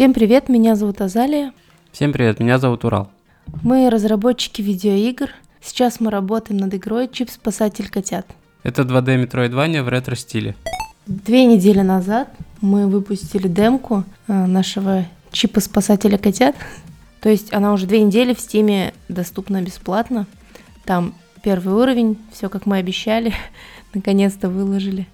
Всем привет, меня зовут Азалия. Всем привет, меня зовут Урал. Мы разработчики видеоигр. Сейчас мы работаем над игрой «Чип Спасатель котят». Это 2D метроидвания в ретро-стиле. Две недели назад мы выпустили демку э, нашего чипа Спасателя котят. То есть она уже две недели в стиме доступна бесплатно. Там первый уровень, все как мы обещали, наконец-то выложили.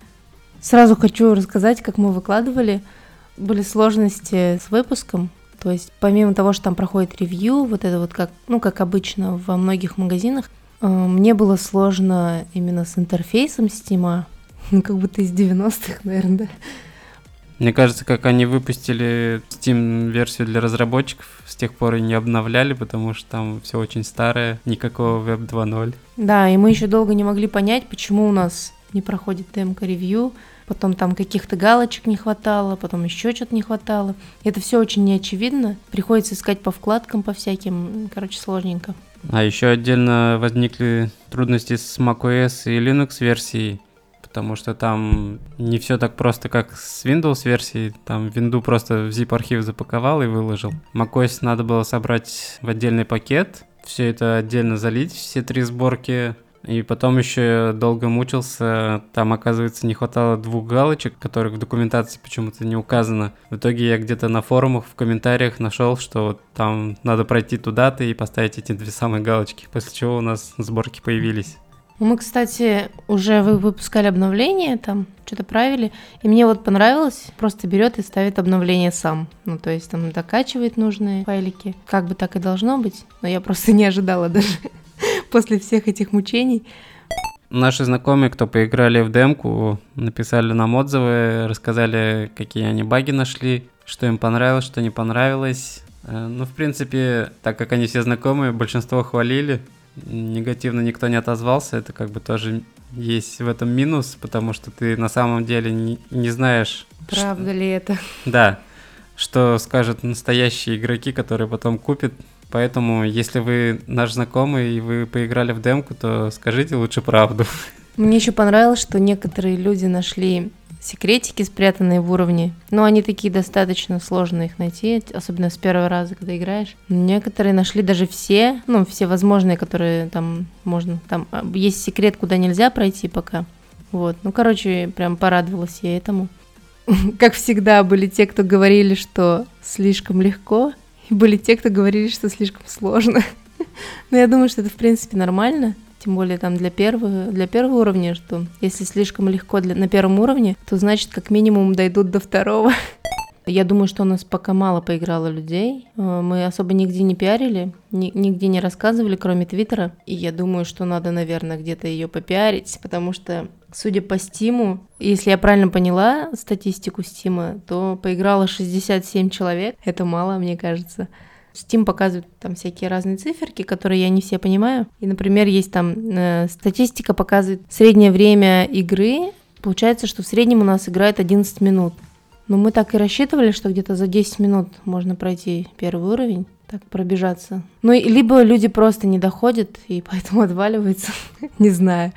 Сразу хочу рассказать, как мы выкладывали – были сложности с выпуском. То есть помимо того, что там проходит ревью, вот это вот как, ну, как обычно во многих магазинах, э, мне было сложно именно с интерфейсом Steam, ну, как будто из 90-х, наверное, да. Мне кажется, как они выпустили Steam-версию для разработчиков, с тех пор и не обновляли, потому что там все очень старое, никакого Web 2.0. Да, и мы еще долго не могли понять, почему у нас не проходит демка-ревью, потом там каких-то галочек не хватало, потом еще что-то не хватало. Это все очень неочевидно, приходится искать по вкладкам, по всяким, короче, сложненько. А еще отдельно возникли трудности с macOS и Linux версией, потому что там не все так просто, как с Windows версией. Там винду просто в zip архив запаковал и выложил. macOS надо было собрать в отдельный пакет, все это отдельно залить, все три сборки и потом еще долго мучился. Там, оказывается, не хватало двух галочек, которых в документации почему-то не указано. В итоге я где-то на форумах, в комментариях нашел, что вот там надо пройти туда-то и поставить эти две самые галочки, после чего у нас сборки появились. Мы, кстати, уже выпускали обновление, там что-то правили, и мне вот понравилось, просто берет и ставит обновление сам. Ну, то есть там докачивает нужные файлики. Как бы так и должно быть, но я просто не ожидала даже после всех этих мучений. Наши знакомые, кто поиграли в демку, написали нам отзывы, рассказали, какие они баги нашли, что им понравилось, что не понравилось. Э, ну, в принципе, так как они все знакомые, большинство хвалили, негативно никто не отозвался, это как бы тоже есть в этом минус, потому что ты на самом деле не, не знаешь... Правда что... ли это? Да, что скажут настоящие игроки, которые потом купят Поэтому, если вы наш знакомый и вы поиграли в демку, то скажите лучше правду. Мне еще понравилось, что некоторые люди нашли секретики, спрятанные в уровне. Но они такие достаточно сложно их найти, особенно с первого раза, когда играешь. Некоторые нашли даже все, ну, все возможные, которые там можно. Там а, есть секрет, куда нельзя пройти пока. Вот. Ну, короче, прям порадовалась я этому. Как всегда, были те, кто говорили, что слишком легко, и были те, кто говорили, что слишком сложно. Но я думаю, что это, в принципе, нормально. Тем более там для первого, для первого уровня, что если слишком легко для, на первом уровне, то значит как минимум дойдут до второго. Я думаю, что у нас пока мало поиграло людей. Э, мы особо нигде не пиарили, ни, нигде не рассказывали, кроме Твиттера. И я думаю, что надо, наверное, где-то ее попиарить, потому что, судя по Стиму, если я правильно поняла статистику Стима, то поиграло 67 человек. Это мало, мне кажется. Steam показывает там всякие разные циферки, которые я не все понимаю. И, например, есть там э, статистика показывает среднее время игры. Получается, что в среднем у нас играет 11 минут. Но мы так и рассчитывали, что где-то за 10 минут можно пройти первый уровень, так пробежаться. Ну, либо люди просто не доходят и поэтому отваливаются, не знаю.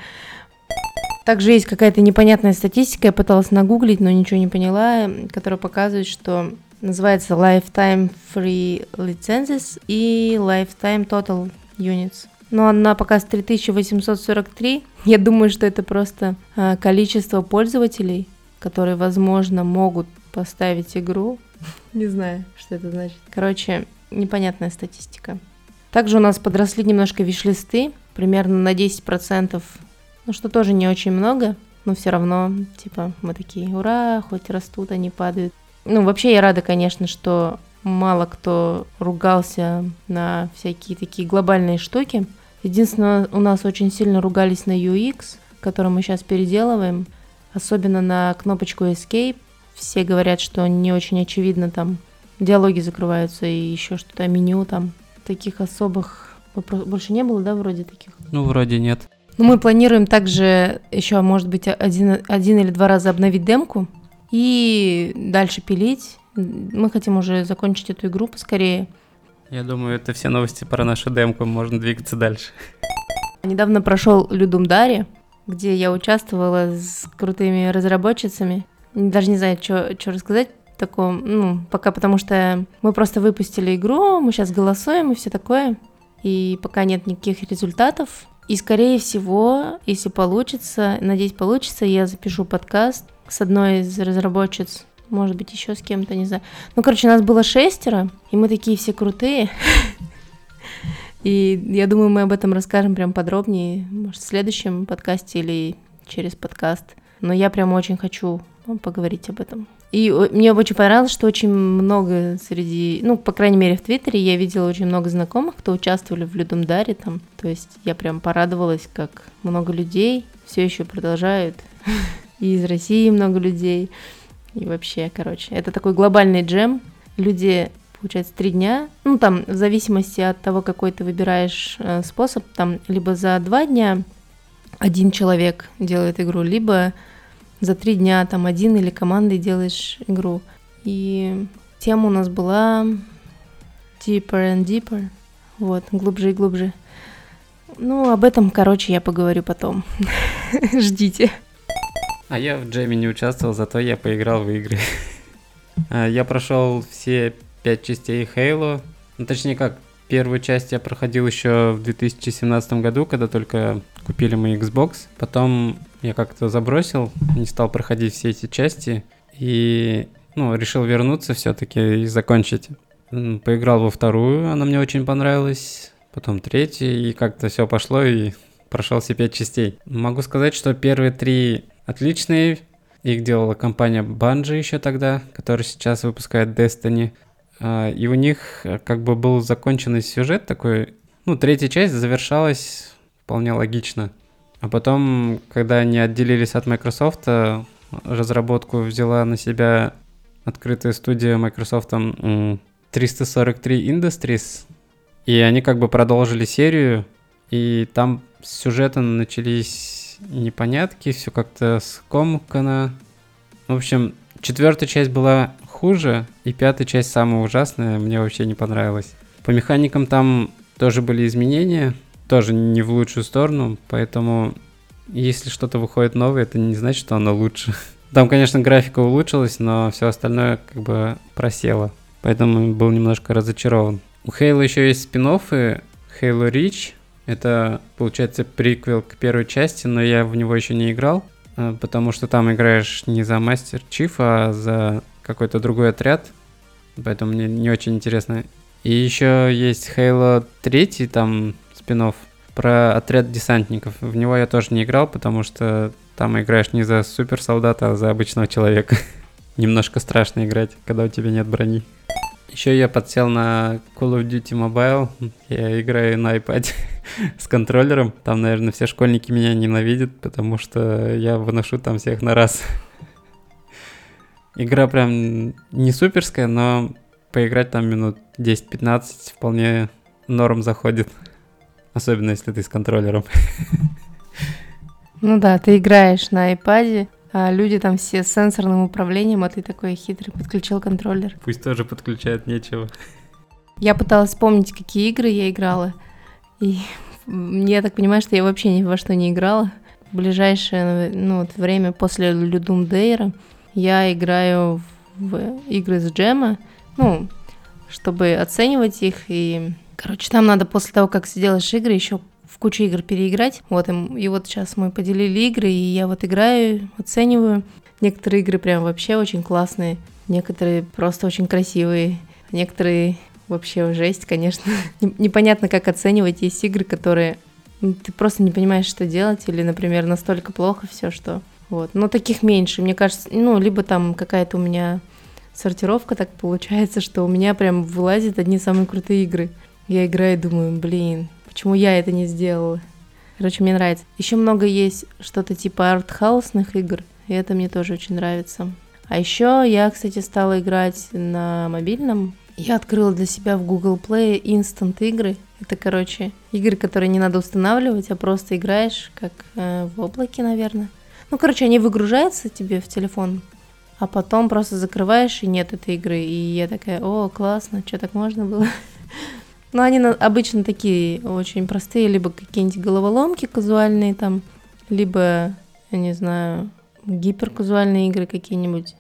Также есть какая-то непонятная статистика, я пыталась нагуглить, но ничего не поняла, которая показывает, что называется Lifetime Free Licenses и Lifetime Total Units. Но она показывает 3843. Я думаю, что это просто а, количество пользователей, которые, возможно, могут поставить игру. Не знаю, что это значит. Короче, непонятная статистика. Также у нас подросли немножко виш-листы, примерно на 10%, ну что тоже не очень много, но все равно, типа, мы такие, ура, хоть растут, они падают. Ну, вообще я рада, конечно, что мало кто ругался на всякие такие глобальные штуки. Единственное, у нас очень сильно ругались на UX, который мы сейчас переделываем, особенно на кнопочку Escape, все говорят, что не очень очевидно там диалоги закрываются и еще что-то, меню там. Таких особых больше не было, да, вроде таких? Ну, вроде нет. Ну, мы планируем также еще, может быть, один, один или два раза обновить демку и дальше пилить. Мы хотим уже закончить эту игру поскорее. Я думаю, это все новости про нашу демку, можно двигаться дальше. Недавно прошел Людум Дари, где я участвовала с крутыми разработчицами даже не знаю, что рассказать. таком, ну, пока потому что мы просто выпустили игру, мы сейчас голосуем и все такое, и пока нет никаких результатов. И, скорее всего, если получится, надеюсь, получится, я запишу подкаст с одной из разработчиц, может быть, еще с кем-то, не знаю. Ну, короче, нас было шестеро, и мы такие все крутые. И я думаю, мы об этом расскажем прям подробнее, может, в следующем подкасте или через подкаст. Но я прям очень хочу поговорить об этом. И мне очень понравилось, что очень много среди, ну, по крайней мере, в Твиттере я видела очень много знакомых, кто участвовали в Людумдаре там. То есть я прям порадовалась, как много людей все еще продолжают. И из России много людей. И вообще, короче, это такой глобальный джем. Люди, получается, три дня. Ну, там, в зависимости от того, какой ты выбираешь э, способ, там, либо за два дня один человек делает игру, либо за три дня там один или командой делаешь игру. И тема у нас была deeper and deeper. Вот, глубже и глубже. Ну, об этом, короче, я поговорю потом. Ждите. А я в джеме не участвовал, зато я поиграл в игры. А, я прошел все пять частей Halo. Ну, точнее как, первую часть я проходил еще в 2017 году, когда только купили мы Xbox. Потом я как-то забросил, не стал проходить все эти части и ну, решил вернуться все-таки и закончить. Поиграл во вторую, она мне очень понравилась, потом третью, и как-то все пошло, и прошел все пять частей. Могу сказать, что первые три отличные, их делала компания Bungie еще тогда, которая сейчас выпускает Destiny. А, и у них э, как бы был законченный сюжет такой, ну, третья часть завершалась вполне логично. А потом, когда они отделились от Microsoft, разработку взяла на себя открытая студия Microsoft 343 Industries, и они как бы продолжили серию, и там с сюжетом начались непонятки, все как-то скомкано. В общем, четвертая часть была хуже, и пятая часть самая ужасная, мне вообще не понравилась. По механикам там тоже были изменения, тоже не в лучшую сторону, поэтому если что-то выходит новое, это не значит, что оно лучше. Там, конечно, графика улучшилась, но все остальное как бы просело. Поэтому был немножко разочарован. У Halo еще есть спин Halo Reach. Это, получается, приквел к первой части, но я в него еще не играл, а, потому что там играешь не за Мастер Чиф, а за какой-то другой отряд. Поэтому мне не очень интересно. И еще есть Halo 3, там спин про отряд десантников. В него я тоже не играл, потому что там играешь не за суперсолдата, а за обычного человека. Немножко страшно играть, когда у тебя нет брони. Еще я подсел на Call of Duty Mobile. Я играю на iPad с контроллером. Там, наверное, все школьники меня ненавидят, потому что я выношу там всех на раз. Игра прям не суперская, но поиграть там минут 10-15 вполне норм заходит. Особенно если ты с контроллером. Ну да, ты играешь на iPad, а люди там все с сенсорным управлением, а ты такой хитрый подключил контроллер. Пусть тоже подключают, нечего. Я пыталась вспомнить, какие игры я играла. И я так понимаю, что я вообще ни во что не играла. В ближайшее ну, вот время после Людум Дейра я играю в игры с джема, ну, чтобы оценивать их и Короче, там надо после того, как сделаешь игры, еще в кучу игр переиграть. Вот, и, и вот сейчас мы поделили игры, и я вот играю, оцениваю. Некоторые игры прям вообще очень классные, некоторые просто очень красивые, некоторые вообще жесть, конечно. Непонятно, как оценивать. Есть игры, которые ты просто не понимаешь, что делать, или, например, настолько плохо все, что... Вот. Но таких меньше. Мне кажется, ну, либо там какая-то у меня сортировка так получается, что у меня прям вылазят одни самые крутые игры. Я играю и думаю, блин, почему я это не сделала? Короче, мне нравится. Еще много есть что-то типа артхаусных игр, и это мне тоже очень нравится. А еще я, кстати, стала играть на мобильном. Я открыла для себя в Google Play Instant игры. Это, короче, игры, которые не надо устанавливать, а просто играешь, как э, в облаке, наверное. Ну, короче, они выгружаются тебе в телефон, а потом просто закрываешь, и нет этой игры. И я такая, о, классно, что так можно было? Ну, они обычно такие очень простые, либо какие-нибудь головоломки казуальные там, либо, я не знаю, гиперказуальные игры какие-нибудь.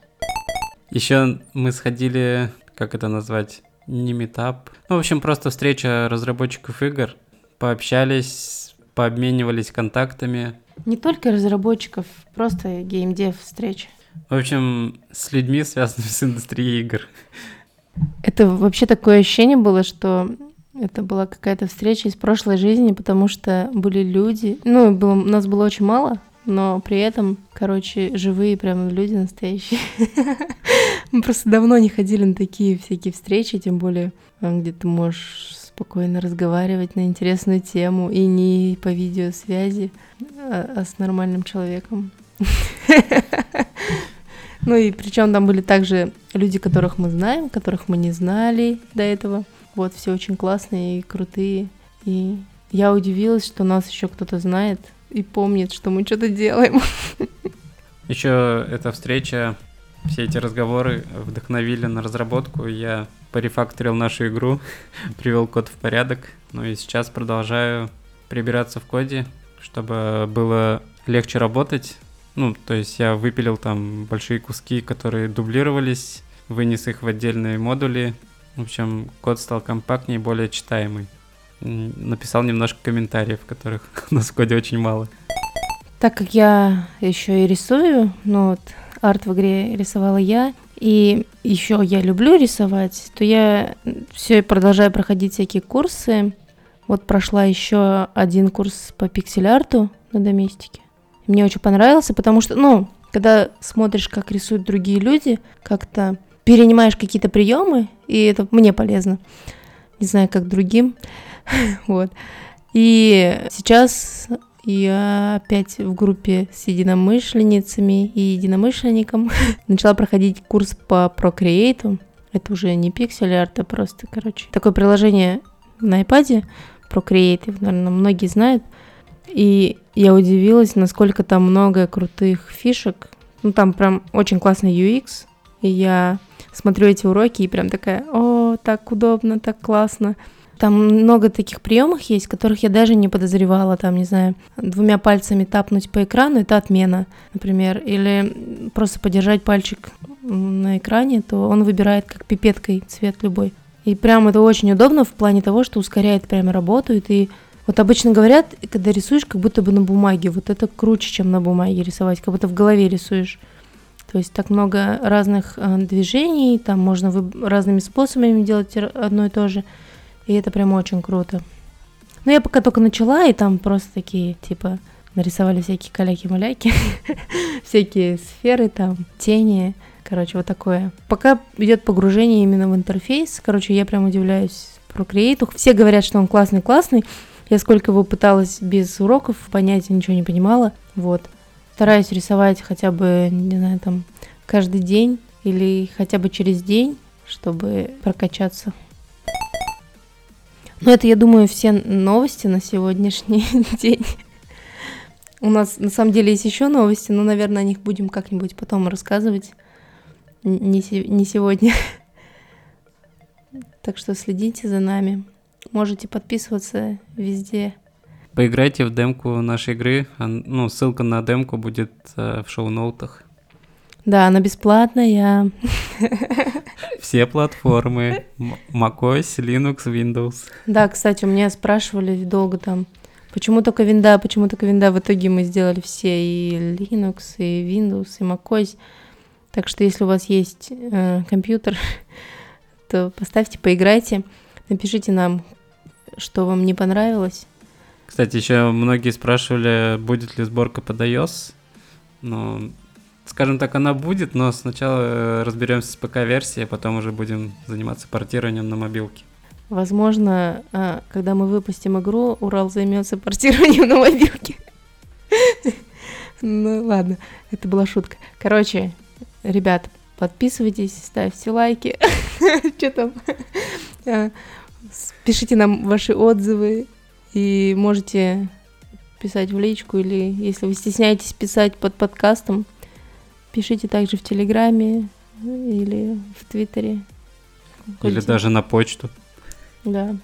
Еще мы сходили, как это назвать, не метап. Ну, в общем, просто встреча разработчиков игр. Пообщались, пообменивались контактами. Не только разработчиков, просто геймдев встречи. В общем, с людьми, связанными с индустрией игр. Это вообще такое ощущение было, что это была какая-то встреча из прошлой жизни, потому что были люди, ну, было, нас было очень мало, но при этом, короче, живые прям люди настоящие. Мы просто давно не ходили на такие всякие встречи, тем более, э, где ты можешь спокойно разговаривать на интересную тему и не по видеосвязи, а, а с нормальным человеком. Ну и причем там были также люди, которых мы знаем, которых мы не знали до этого. Вот, все очень классные и крутые. И я удивилась, что нас еще кто-то знает и помнит, что мы что-то делаем. Еще эта встреча, все эти разговоры вдохновили на разработку. Я порефакторил нашу игру, привел код в порядок. Ну и сейчас продолжаю прибираться в коде, чтобы было легче работать. Ну, то есть я выпилил там большие куски, которые дублировались, вынес их в отдельные модули, в общем, код стал компактнее, более читаемый. Написал немножко комментариев, которых у нас в коде очень мало. Так как я еще и рисую, ну вот арт в игре рисовала я, и еще я люблю рисовать, то я все продолжаю проходить всякие курсы. Вот прошла еще один курс по пиксель-арту на доместике. Мне очень понравился, потому что, ну, когда смотришь, как рисуют другие люди, как-то перенимаешь какие-то приемы, и это мне полезно. Не знаю, как другим. вот. И сейчас я опять в группе с единомышленницами и единомышленником начала проходить курс по Procreate. Это уже не пиксель арт, а просто, короче, такое приложение на iPad, Procreate, наверное, многие знают. И я удивилась, насколько там много крутых фишек. Ну, там прям очень классный UX. И я смотрю эти уроки и прям такая, о, так удобно, так классно. Там много таких приемов есть, которых я даже не подозревала. Там, не знаю, двумя пальцами тапнуть по экрану, это отмена, например. Или просто подержать пальчик на экране, то он выбирает как пипеткой цвет любой. И прям это очень удобно в плане того, что ускоряет прямо работу, и ты вот обычно говорят, когда рисуешь, как будто бы на бумаге. Вот это круче, чем на бумаге рисовать, как будто в голове рисуешь. То есть так много разных э, движений, там можно разными способами делать одно и то же. И это прям очень круто. Но я пока только начала, и там просто такие, типа, нарисовали всякие каляки-маляки, всякие сферы там, тени, короче, вот такое. Пока идет погружение именно в интерфейс, короче, я прям удивляюсь про Create. Все говорят, что он классный-классный. Я сколько его пыталась без уроков понять, ничего не понимала. Вот стараюсь рисовать хотя бы, не знаю, там каждый день или хотя бы через день, чтобы прокачаться. Но это, я думаю, все новости на сегодняшний день. У нас на самом деле есть еще новости, но, наверное, о них будем как-нибудь потом рассказывать. Не, не сегодня. Так что следите за нами. Можете подписываться везде. Поиграйте в демку нашей игры. Ну, ссылка на демку будет э, в шоу-ноутах. Да, она бесплатная. Все платформы. macOS, Linux, Windows. Да, кстати, у меня спрашивали долго там, почему только винда, почему только винда. В итоге мы сделали все и Linux, и Windows, и macOS. Так что если у вас есть э, компьютер, то поставьте, поиграйте, напишите нам, что вам не понравилось. Кстати, еще многие спрашивали, будет ли сборка под iOS. Ну, скажем так, она будет, но сначала э, разберемся с ПК-версией, а потом уже будем заниматься портированием на мобилке. Возможно, а, когда мы выпустим игру, Урал займется портированием на мобилке. Ну ладно, это была шутка. Короче, ребят, подписывайтесь, ставьте лайки. Что там? А, пишите нам ваши отзывы, и можете писать в личку, или если вы стесняетесь писать под подкастом, пишите также в Телеграме или в Твиттере. Или даже на почту. Да.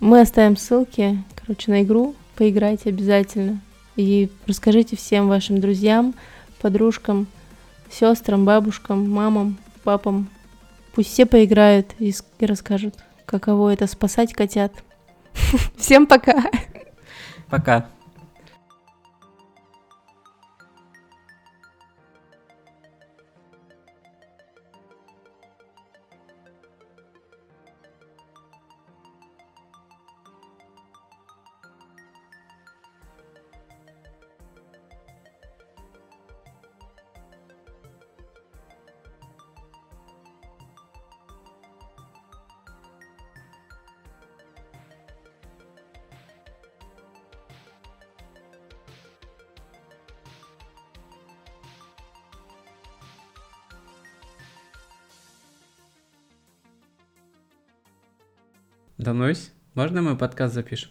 Мы оставим ссылки, короче, на игру. Поиграйте обязательно. И расскажите всем вашим друзьям, подружкам, сестрам, бабушкам, мамам, папам. Пусть все поиграют и, расскажут, каково это спасать котят. Всем пока! Пока. Данусь, можно мы подкаст запишем?